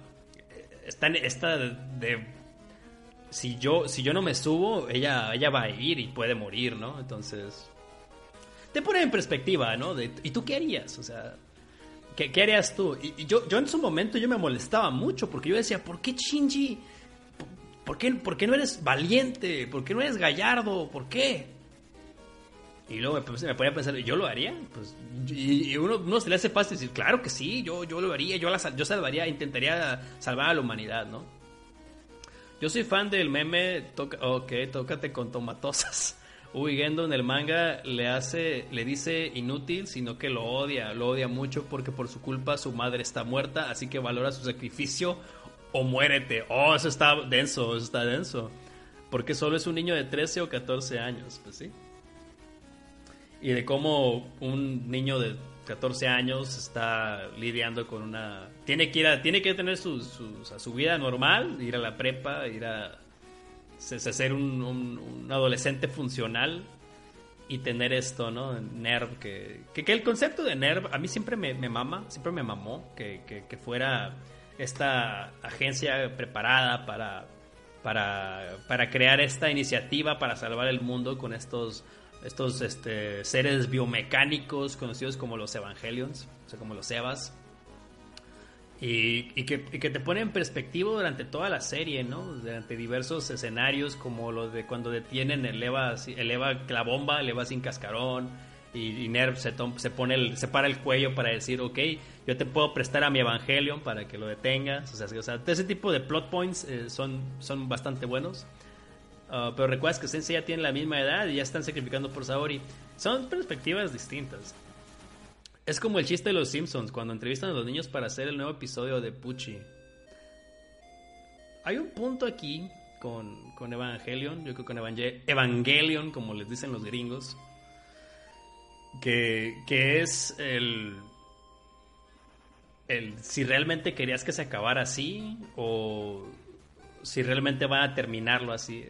S1: Esta, esta de si yo, si yo no me subo, ella, ella va a ir y puede morir, ¿no? Entonces, te pone en perspectiva, ¿no? ¿Y tú qué harías? O sea, ¿qué, qué harías tú? Y, yo, yo en su momento yo me molestaba mucho porque yo decía, ¿por qué Shinji ¿por qué, ¿por qué no eres valiente? ¿Por qué no eres gallardo? ¿Por qué? Y luego me, me ponía a pensar, ¿yo lo haría? Pues, y, uno, uno, se le hace fácil decir, claro que sí, yo, yo lo haría, yo, la, yo salvaría, intentaría salvar a la humanidad, ¿no? Yo soy fan del meme, toca, ok, tócate con tomatosas. Uy, Gendo en el manga le hace, le dice inútil, sino que lo odia, lo odia mucho porque por su culpa su madre está muerta, así que valora su sacrificio o muérete. Oh, eso está denso, eso está denso. Porque solo es un niño de 13 o 14 años, pues sí. Y de cómo un niño de 14 años está lidiando con una... Tiene que, ir a, tiene que tener su, su vida normal, ir a la prepa, ir a ser un, adolescente funcional y tener esto, ¿no? NERV, que, que, el concepto de NERV a mí siempre me, mama, siempre me mamó, que, que, fuera esta agencia preparada para, para, para, crear esta iniciativa para salvar el mundo con estos, estos este, seres biomecánicos conocidos como los Evangelions, o sea, como los Evas. Y, que, te pone en perspectiva durante toda la serie, ¿no? Durante diversos escenarios, como los de cuando detienen el Eva, el Eva la bomba, el Eva sin cascarón, y, Nerv se, se, pone el, se para el cuello para decir, ok, yo te puedo prestar a mi Evangelion para que lo detengas. O sea ese tipo de plot points eh, son, son bastante buenos. Ah, pero recuerdas que Sensei ya tiene la misma edad y ya están sacrificando por Saori. Son perspectivas distintas. Es como el chiste de los Simpsons cuando entrevistan a los niños para hacer el nuevo episodio de Pucci. Hay un punto aquí con, con Evangelion, yo creo con Evangelion, como les dicen los gringos, que, que es el, el si realmente querías que se acabara así o si realmente van a terminarlo así.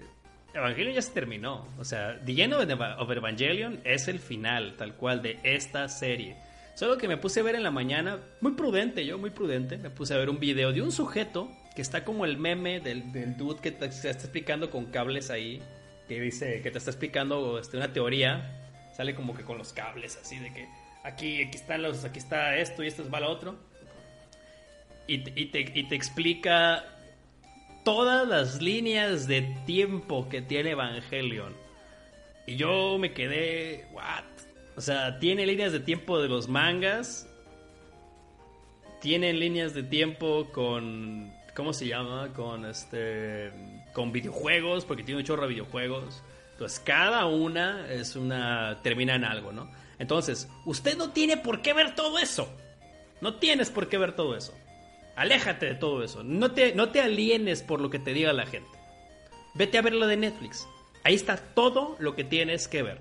S1: Evangelion ya se terminó. O sea, The End of Evangelion es el final, tal cual, de esta serie. Solo que me puse a ver en la mañana, muy prudente yo, muy prudente, me puse a ver un video de un sujeto que está como el meme del, del dude que te, está explicando con cables ahí, que dice, que te está explicando este, una teoría, sale como que con los cables así de que aquí, aquí están los, aquí está esto y esto va lo otro. Y, y, te, y te explica todas las líneas de tiempo que tiene Evangelion. Y yo me quedé, what? O sea, tiene líneas de tiempo de los mangas. Tiene líneas de tiempo con. ¿Cómo se llama? Con este. Con videojuegos, porque tiene un chorro de videojuegos. Entonces, cada una es una. termina en algo, ¿no? Entonces, usted no tiene por qué ver todo eso. No tienes por qué ver todo eso. Aléjate de todo eso. No te, no te alienes por lo que te diga la gente. Vete a ver lo de Netflix. Ahí está todo lo que tienes que ver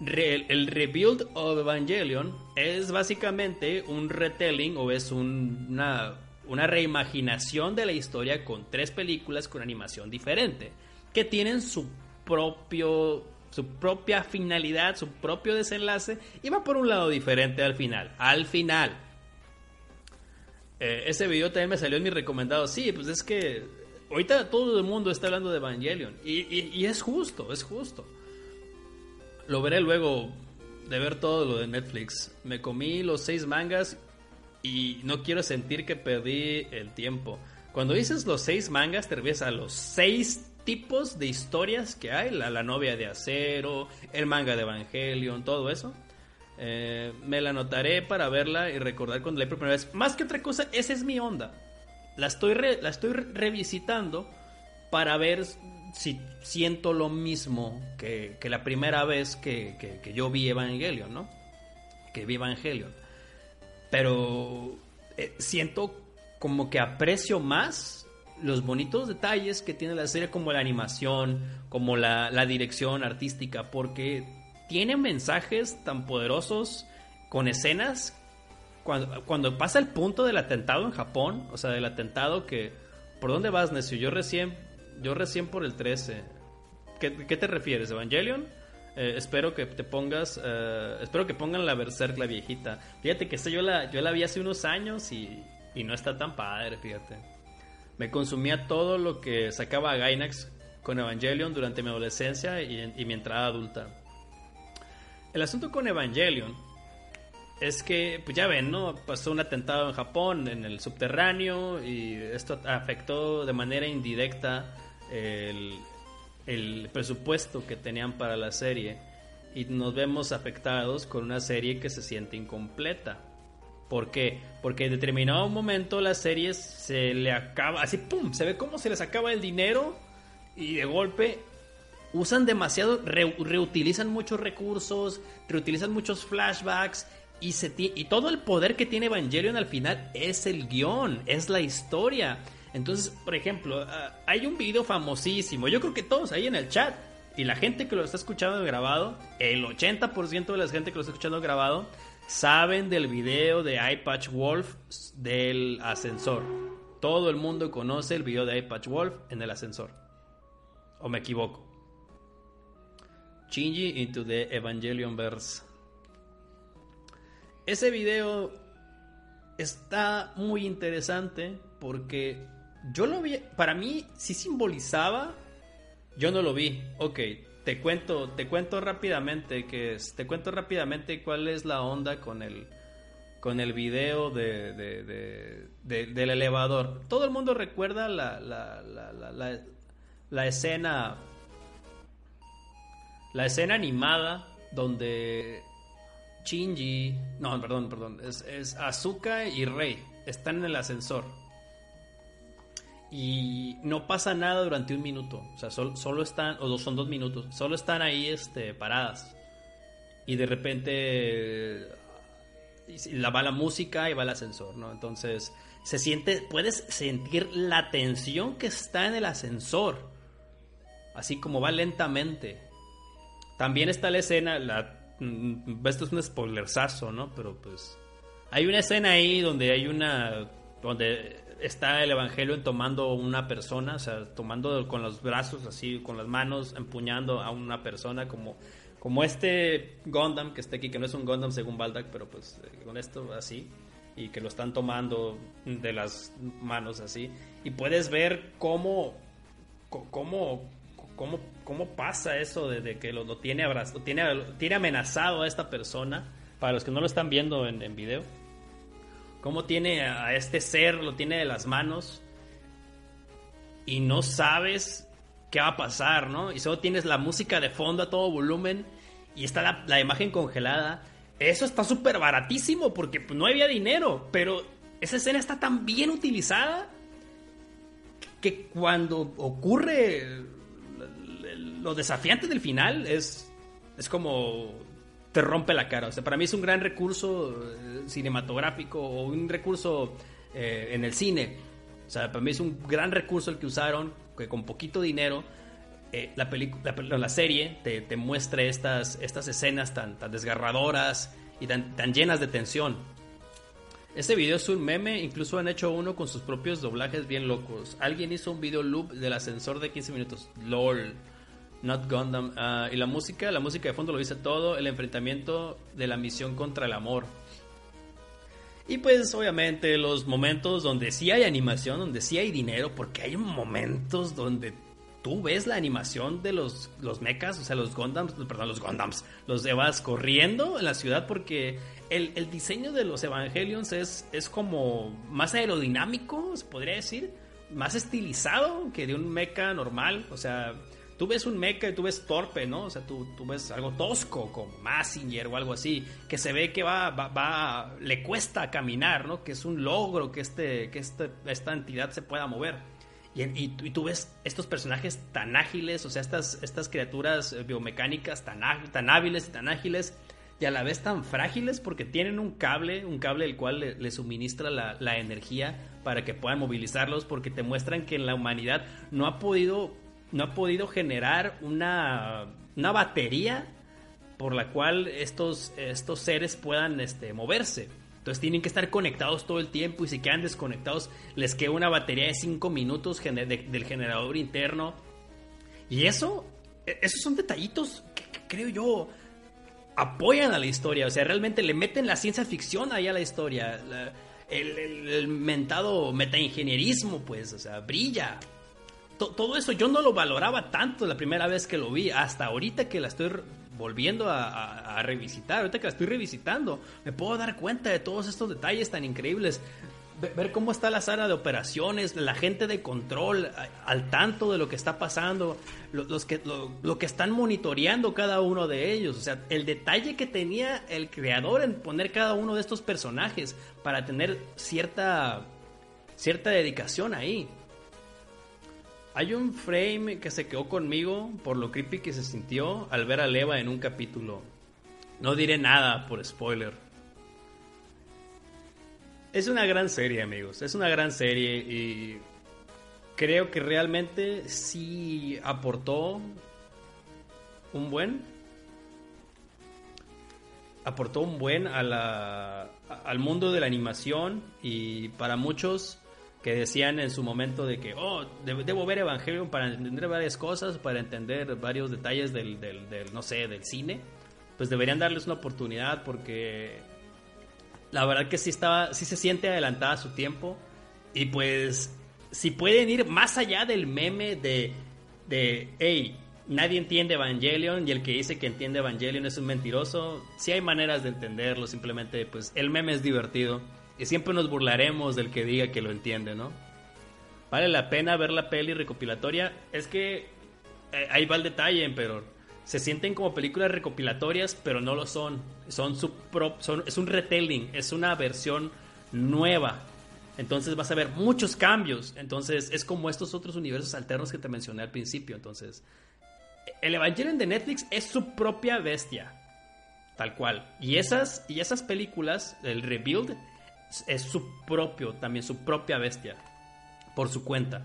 S1: el Rebuild of Evangelion es básicamente un retelling o es una, una reimaginación de la historia con tres películas con animación diferente, que tienen su propio su propia finalidad, su propio desenlace y va por un lado diferente al final. Al final. Eh, ese video también me salió en mi recomendado. Sí, pues es que ahorita todo el mundo está hablando de Evangelion y es justo, es justo lo veré luego de ver todo lo de Netflix. Me comí los seis mangas y no quiero sentir que perdí el tiempo. Cuando dices los seis mangas, te refieres a los seis tipos de historias que hay. La, novia de acero, el manga de Evangelion, todo eso. Eh, me la anotaré para verla y recordar cuando la por primera vez. Más que otra cosa, esa es mi onda. La estoy, la estoy revisitando para ver si siento lo mismo que, la primera vez que, yo vi Evangelion, ¿no? Que vi Evangelion. Pero eh, siento como que aprecio más los bonitos detalles que tiene la serie, como la animación, como la, dirección artística, porque tiene mensajes tan poderosos con escenas. Cuando, cuando pasa el punto del atentado en Japón, o sea, del atentado que... ¿Por dónde vas, necio? Yo recién yo recién por el 13. ¿Qué, te refieres, Evangelion? Eh, espero que te pongas, eh, espero que pongan la Berserk, la viejita. Fíjate que esta yo la, yo la vi hace unos años y, y no está tan padre, fíjate. Me consumía todo lo que sacaba Gainax con Evangelion durante mi adolescencia y, y mi entrada adulta. El asunto con Evangelion es que, pues ya ven, ¿no? Pasó un atentado en Japón, en el subterráneo, y esto afectó de manera indirecta el, presupuesto que tenían para la serie y nos vemos afectados con una serie que se siente incompleta. ¿Por qué? Porque en determinado momento la serie se le acaba, así pum, se ve como se les acaba el dinero y de golpe usan demasiado, reutilizan muchos recursos, reutilizan muchos flashbacks y, todo el poder que tiene Evangelion al final es el guion, es la historia. Entonces, por ejemplo, ah, hay un video famosísimo, yo creo que todos ahí en el chat y la gente que lo está escuchando grabado, el 80% de la gente que lo está escuchando grabado, saben del video de iPatch Wolf del ascensor. Todo el mundo conoce el video de iPatch Wolf en el ascensor. ¿O me equivoco? Shinji into the Evangelion verse. Ese video está muy interesante porque yo lo vi, para mí sí simbolizaba yo no lo vi. Ok, te cuento, te cuento rápidamente que te cuento rápidamente cuál es la onda con el con el video de, del elevador. Todo el mundo recuerda la, la, la, la, escena la escena animada donde Shinji, no, perdón, perdón, es, es Azuka y Rei están en el ascensor y no pasa nada durante un minuto. O sea, solo, están, o son dos minutos, solo están ahí este, paradas. Y de repente la va la música y va el ascensor, ¿no? Entonces se siente, puedes sentir la tensión que está en el ascensor, así como va lentamente. También está la escena, la, mm, esto es un spoilersazo, ¿no? Pero pues hay una escena ahí donde hay una, donde está el Evangelio tomando una persona, o sea, tomando con los brazos así, con las manos, empuñando a una persona como, como este Gundam que está aquí, que no es un Gundam según Baldak, pero pues eh, con esto así, y que lo están tomando de las manos así, y puedes ver cómo, cómo, cómo, cómo pasa eso de, que lo, tiene, abrazado, tiene, tiene amenazado a esta persona, para los que no lo están viendo en, video cómo tiene a este ser, lo tiene de las manos y no sabes qué va a pasar, ¿no? Y solo tienes la música de fondo a todo volumen y está la, imagen congelada. Eso está súper baratísimo porque pues, no había dinero, pero esa escena está tan bien utilizada que cuando ocurre lo desafiante del final es, es como te rompe la cara. O sea, para mí es un gran recurso eh, cinematográfico o un recurso eh, en el cine. O sea, para mí es un gran recurso el que usaron, que con poquito dinero eh, la, la, la, serie te, muestra estas, estas escenas tan, tan desgarradoras y tan, tan llenas de tensión. Este video es un meme, incluso han hecho uno con sus propios doblajes bien locos. Alguien hizo un video loop del ascensor de 15 minutos. LOL. Not Gundam. Ah, y la música, la música de fondo lo dice todo, el enfrentamiento de la misión contra el amor. Y pues obviamente los momentos donde sí hay animación, donde sí hay dinero, porque hay momentos donde tú ves la animación de los, los mechas, o sea, los Gundams, perdón, los Gundams, los Evas corriendo en la ciudad porque el, el diseño de los Evangelions es, es como más aerodinámico, se podría decir, más estilizado que de un mecha normal, o sea, tú ves un mecha y tú ves torpe, ¿no? O sea, tú, tú ves algo tosco como Massinger o algo así, que se ve que va, va, le cuesta caminar, ¿no? Que es un logro que, este, que este, esta entidad se pueda mover. Y, y, tú ves estos personajes tan ágiles, o sea, estas, estas criaturas eh, biomecánicas tan, tan hábiles y tan ágiles, y a la vez tan frágiles porque tienen un cable, un cable el cual le, suministra la, la, energía para que puedan movilizarlos, porque te muestran que la humanidad no ha podido no ha podido generar una, una batería por la cual estos, estos seres puedan este, moverse. Entonces tienen que estar conectados todo el tiempo y si quedan desconectados les queda una batería de 5 minutos del generador interno. Y eso, e, esos son detallitos que, creo yo apoyan a la historia. O sea, realmente le meten la ciencia ficción ahí a la historia. el, el, el mentado metaingenierismo, pues, o sea, brilla todo eso yo no lo valoraba tanto la primera vez que lo vi, hasta ahorita que la estoy volviendo a, revisitar, ahorita que la estoy revisitando, me puedo dar cuenta de todos estos detalles tan increíbles. ver cómo está la sala de operaciones, la gente de control al tanto de lo que está pasando, los que, lo, que están monitoreando cada uno de ellos. O sea, el detalle que tenía el creador en poner cada uno de estos personajes para tener cierta, cierta dedicación ahí. Hay un frame que se quedó conmigo por lo creepy que se sintió al ver a Leva en un capítulo. No diré nada por spoiler es una gran serie, amigos. Es una gran serie y creo que realmente sí aportó un buen. Aportó un buen a la, al mundo de la animación y para muchos que decían en su momento de que, oh, debo ver Evangelion para entender varias cosas, para entender varios detalles del, no sé, del cine, pues deberían darles una oportunidad porque la verdad que sí estaba, sí se siente adelantada a su tiempo. Y pues, si pueden ir más allá del meme de, de, hey, nadie entiende Evangelion y el que dice que entiende Evangelion es un mentiroso, sí hay maneras de entenderlo, simplemente pues el meme es divertido siempre nos burlaremos del que diga que lo entiende, ¿no? Vale la pena ver la peli recopilatoria, es que eh, ahí va el detalle, pero se sienten como películas recopilatorias, pero no lo son. Son su son, es un retelling, es una versión nueva. Entonces vas a ver muchos cambios. Entonces es como estos otros universos alternos que te mencioné al principio. Entonces, el Evangelion de Netflix es su propia bestia. Tal cual. Y esas, y esas películas, el Rebuild, es su propio, también su propia bestia. Por su cuenta.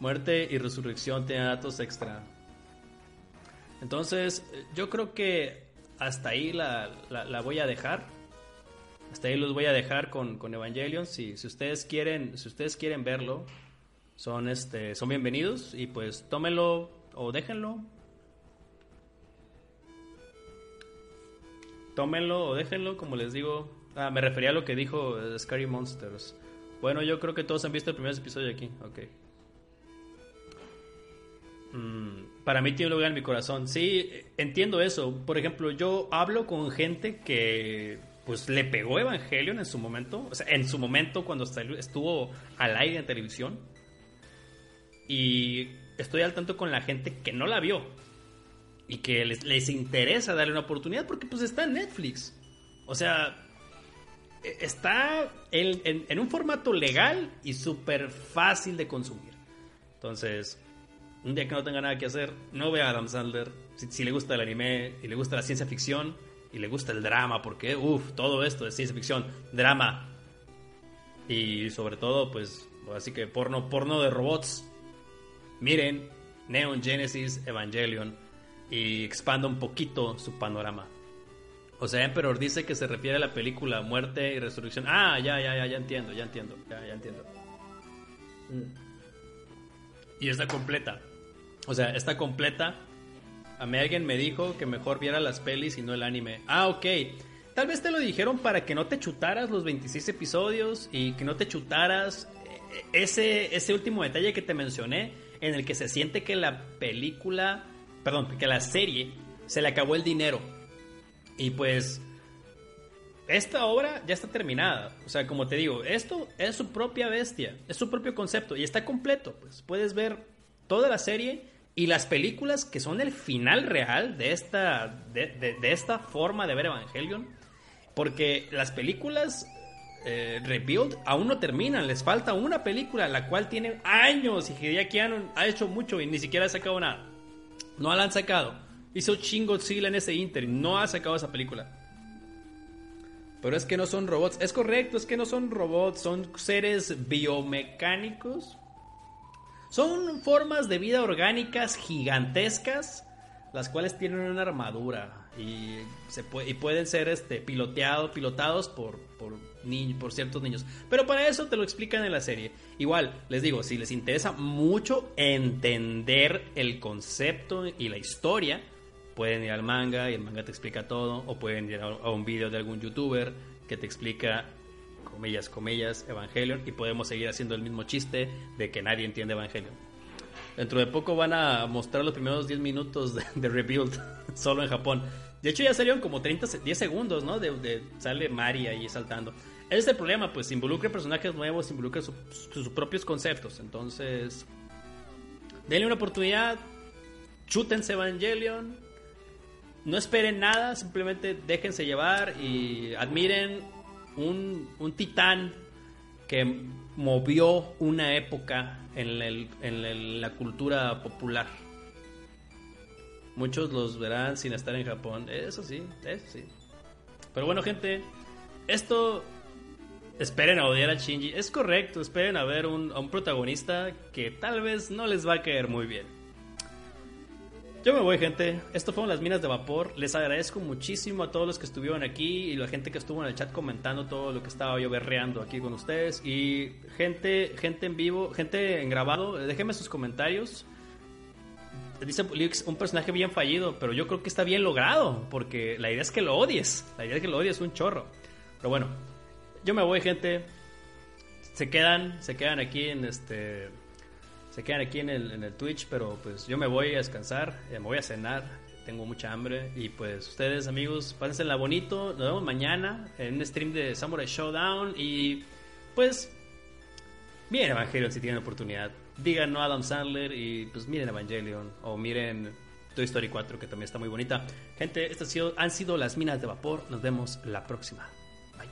S1: Muerte y resurrección tienen datos extra. Entonces, yo creo que hasta ahí la, voy a dejar. Hasta ahí los voy a dejar con, con Evangelion. Si, si, ustedes quieren, si ustedes quieren verlo, son este, son bienvenidos. Y pues tómenlo o déjenlo. Tómenlo o déjenlo, como les digo. Ah, me refería a lo que dijo Scary Monsters. Bueno, yo creo que todos han visto el primer episodio aquí. Ok. Mm, para mí tiene un lugar en mi corazón. Sí, entiendo eso. Por ejemplo, yo hablo con gente que pues le pegó Evangelion en su momento, o sea, en su momento cuando estuvo al aire en televisión. Y estoy al tanto con la gente que no la vio y que les, interesa darle una oportunidad porque pues está en Netflix. O sea, está en, un formato legal y súper fácil de consumir. Entonces, un día que no tenga nada que hacer, no vea a Adam Sandler. Si, le gusta el anime y le gusta la ciencia ficción y le gusta el drama, porque, uff, todo esto es ciencia ficción, drama. Y sobre todo, pues, así que porno, porno de robots. Miren Neon Genesis Evangelion y expanda un poquito su panorama. O sea, Emperor dice que se refiere a la película Muerte y Resurrección. Ah, ya, ya, ya, ya entiendo, ya entiendo, ya, ya entiendo. Y está completa. O sea, está completa. A mí alguien me dijo que mejor viera las pelis y no el anime. Ah, ok. Tal vez te lo dijeron para que no te chutaras los 26 episodios y que no te chutaras eh, ese, ese último detalle que te mencioné en el que se siente que la película, perdón, que la serie se le acabó el dinero. Y pues esta obra ya está terminada. O sea, como te digo, esto es su propia bestia, es su propio concepto y está completo. Pues puedes ver toda la serie y las películas que son el final real de esta, de, esta forma de ver Evangelion. Porque las películas eh, Rebuild aún no terminan, les falta una película la cual tiene años y Hideaki ha hecho mucho y ni siquiera ha sacado nada. No la han sacado. Hizo chingo Godzilla en ese Inter no ha sacado esa película. Pero es que no son robots. Es correcto, es que no son robots, son seres biomecánicos son formas de vida orgánicas gigantescas, las cuales tienen una armadura y, se pueden ser este, piloteados, pilotados por, por, por ciertos niños. Pero para eso te lo explican en la serie. Igual, les digo, si les interesa mucho entender el concepto y la historia, pueden ir al manga y el manga te explica todo, o pueden ir a un video de algún youtuber que te explica comillas, comillas, Evangelion y podemos seguir haciendo el mismo chiste de que nadie entiende Evangelion. Dentro de poco van a mostrar los primeros 10 minutos de, Rebuild solo en Japón. De hecho ya salieron como 30, 10 segundos, ¿no? De, sale Mari ahí saltando. ese es el problema, pues involucre personajes nuevos, involucre sus propios conceptos. Entonces, denle una oportunidad, chútense Evangelion, no esperen nada, simplemente déjense llevar y admiren un, un titán que movió una época en, la cultura popular. Muchos los verán sin estar en Japón, eso sí, eso sí. Pero bueno, gente, esto esperen a odiar a Shinji. Es correcto, esperen a ver a un protagonista que tal vez no les va a caer muy bien. Yo me voy, gente. Esto fueron las minas de vapor. Les agradezco muchísimo a todos los que estuvieron aquí y la gente que estuvo en el chat comentando todo lo que estaba yo berreando aquí con ustedes. Y gente, gente en vivo, gente en grabado, déjenme sus comentarios. Dice un personaje bien fallido, pero yo creo que está bien logrado, porque la idea es que lo odies. La idea es que lo odies un chorro. Pero bueno, yo me voy, gente. Se quedan, se quedan aquí en este se quedan aquí en el, en el Twitch, pero pues yo me voy a descansar, eh, me voy a cenar, tengo mucha hambre. Y pues ustedes, amigos, pásensela bonito. Nos vemos mañana en un stream de Samurai Showdown. Y pues, miren Evangelion si tienen oportunidad. Digan no a Adam Sandler y pues miren Evangelion. O miren Toy Story 4, que también está muy bonita. Gente, estas han sido las minas de vapor. Nos vemos la próxima. Bye.